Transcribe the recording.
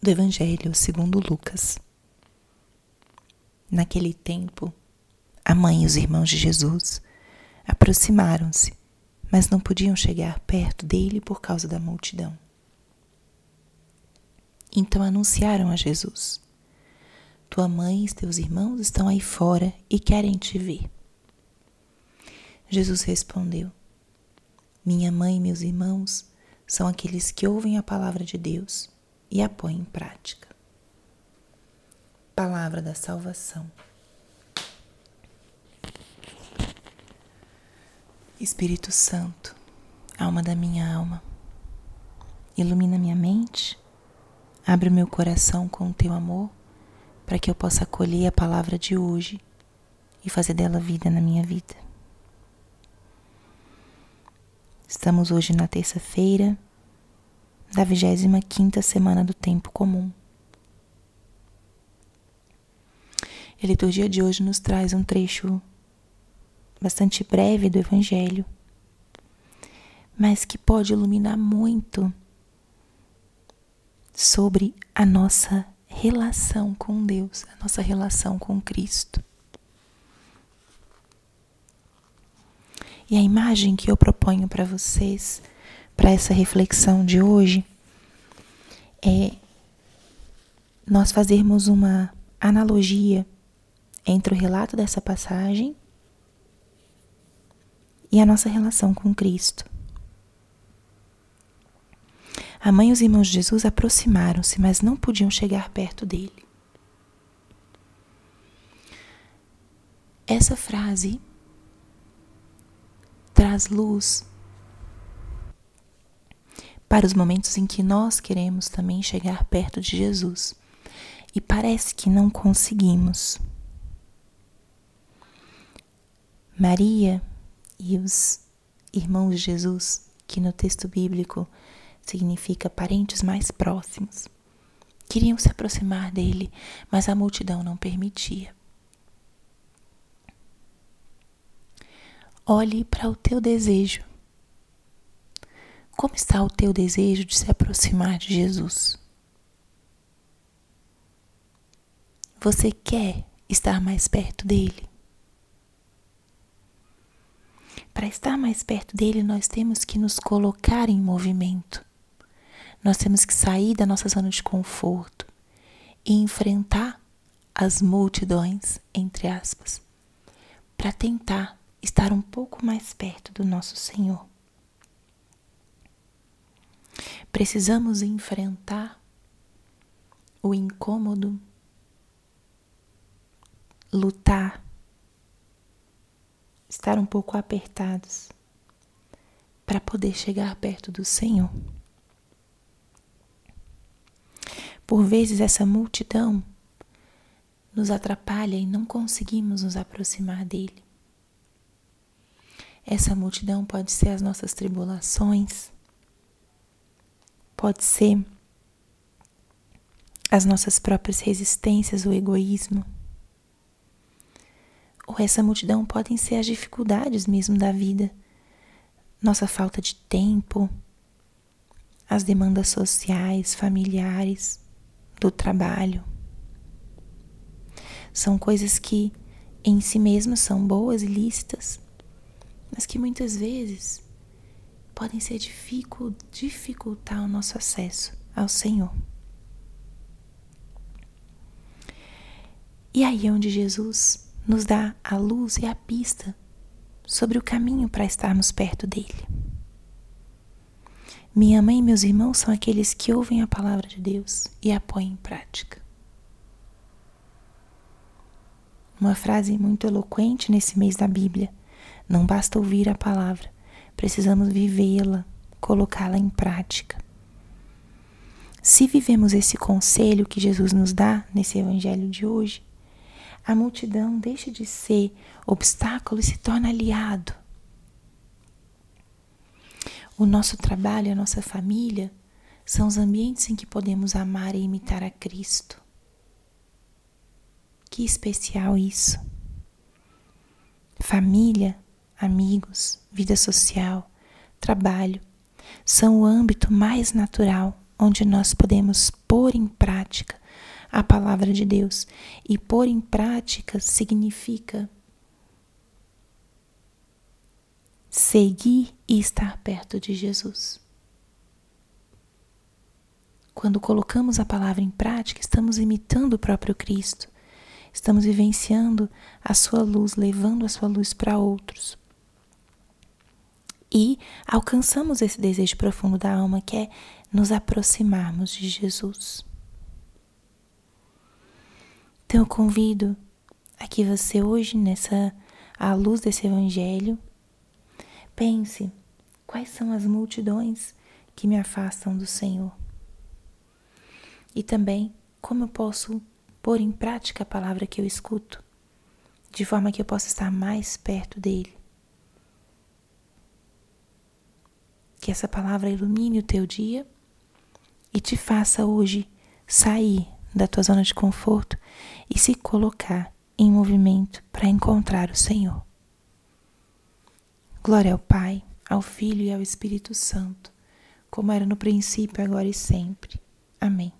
do Evangelho segundo Lucas. Naquele tempo, a mãe e os irmãos de Jesus aproximaram-se, mas não podiam chegar perto dele por causa da multidão. Então anunciaram a Jesus: Tua mãe e teus irmãos estão aí fora e querem te ver. Jesus respondeu: Minha mãe e meus irmãos são aqueles que ouvem a palavra de Deus e a põem em prática. Palavra da salvação. Espírito Santo, alma da minha alma, ilumina minha mente, abre o meu coração com o teu amor, para que eu possa acolher a palavra de hoje e fazer dela vida na minha vida. Estamos hoje na terça-feira da 25 semana do tempo comum. A liturgia de hoje nos traz um trecho bastante breve do Evangelho, mas que pode iluminar muito sobre a nossa relação com Deus, a nossa relação com Cristo. E a imagem que eu proponho para vocês, para essa reflexão de hoje, é nós fazermos uma analogia entre o relato dessa passagem e a nossa relação com Cristo. A mãe e os irmãos de Jesus aproximaram-se, mas não podiam chegar perto dele. Essa frase traz luz para os momentos em que nós queremos também chegar perto de Jesus e parece que não conseguimos. Maria e os irmãos de Jesus, que no texto bíblico significa parentes mais próximos, queriam se aproximar dele, mas a multidão não permitia. Olhe para o teu desejo. Como está o teu desejo de se aproximar de Jesus? Você quer estar mais perto dele? Para estar mais perto dele, nós temos que nos colocar em movimento. Nós temos que sair da nossa zona de conforto e enfrentar as multidões, entre aspas, para tentar estar um pouco mais perto do nosso Senhor. Precisamos enfrentar o incômodo, lutar, estar um pouco apertados para poder chegar perto do Senhor. Por vezes essa multidão nos atrapalha e não conseguimos nos aproximar dele. Essa multidão pode ser as nossas tribulações, pode ser as nossas próprias resistências, o egoísmo. Ou essa multidão podem ser as dificuldades mesmo da vida, nossa falta de tempo, as demandas sociais, familiares, do trabalho. São coisas que em si mesmas são boas e lícitas, mas que muitas vezes podem ser dificu dificultar o nosso acesso ao Senhor. E aí é onde Jesus nos dá a luz e a pista sobre o caminho para estarmos perto dele. Minha mãe e meus irmãos são aqueles que ouvem a palavra de Deus e a põem em prática. Uma frase muito eloquente nesse mês da Bíblia não basta ouvir a palavra, precisamos vivê-la, colocá-la em prática. Se vivemos esse conselho que Jesus nos dá nesse evangelho de hoje, a multidão deixa de ser obstáculo e se torna aliado. O nosso trabalho, a nossa família são os ambientes em que podemos amar e imitar a Cristo. Que especial isso! Família amigos, vida social, trabalho são o âmbito mais natural onde nós podemos pôr em prática a palavra de Deus. E pôr em prática significa seguir e estar perto de Jesus. Quando colocamos a palavra em prática, estamos imitando o próprio Cristo. Estamos vivenciando a sua luz, levando a sua luz para outros. E alcançamos esse desejo profundo da alma que é nos aproximarmos de Jesus. Então eu convido a que você hoje, nessa à luz desse evangelho, pense quais são as multidões que me afastam do Senhor. E também como eu posso pôr em prática a palavra que eu escuto, de forma que eu possa estar mais perto dele. Que essa palavra ilumine o teu dia e te faça hoje sair da tua zona de conforto e se colocar em movimento para encontrar o Senhor. Glória ao Pai, ao Filho e ao Espírito Santo, como era no princípio, agora e sempre. Amém.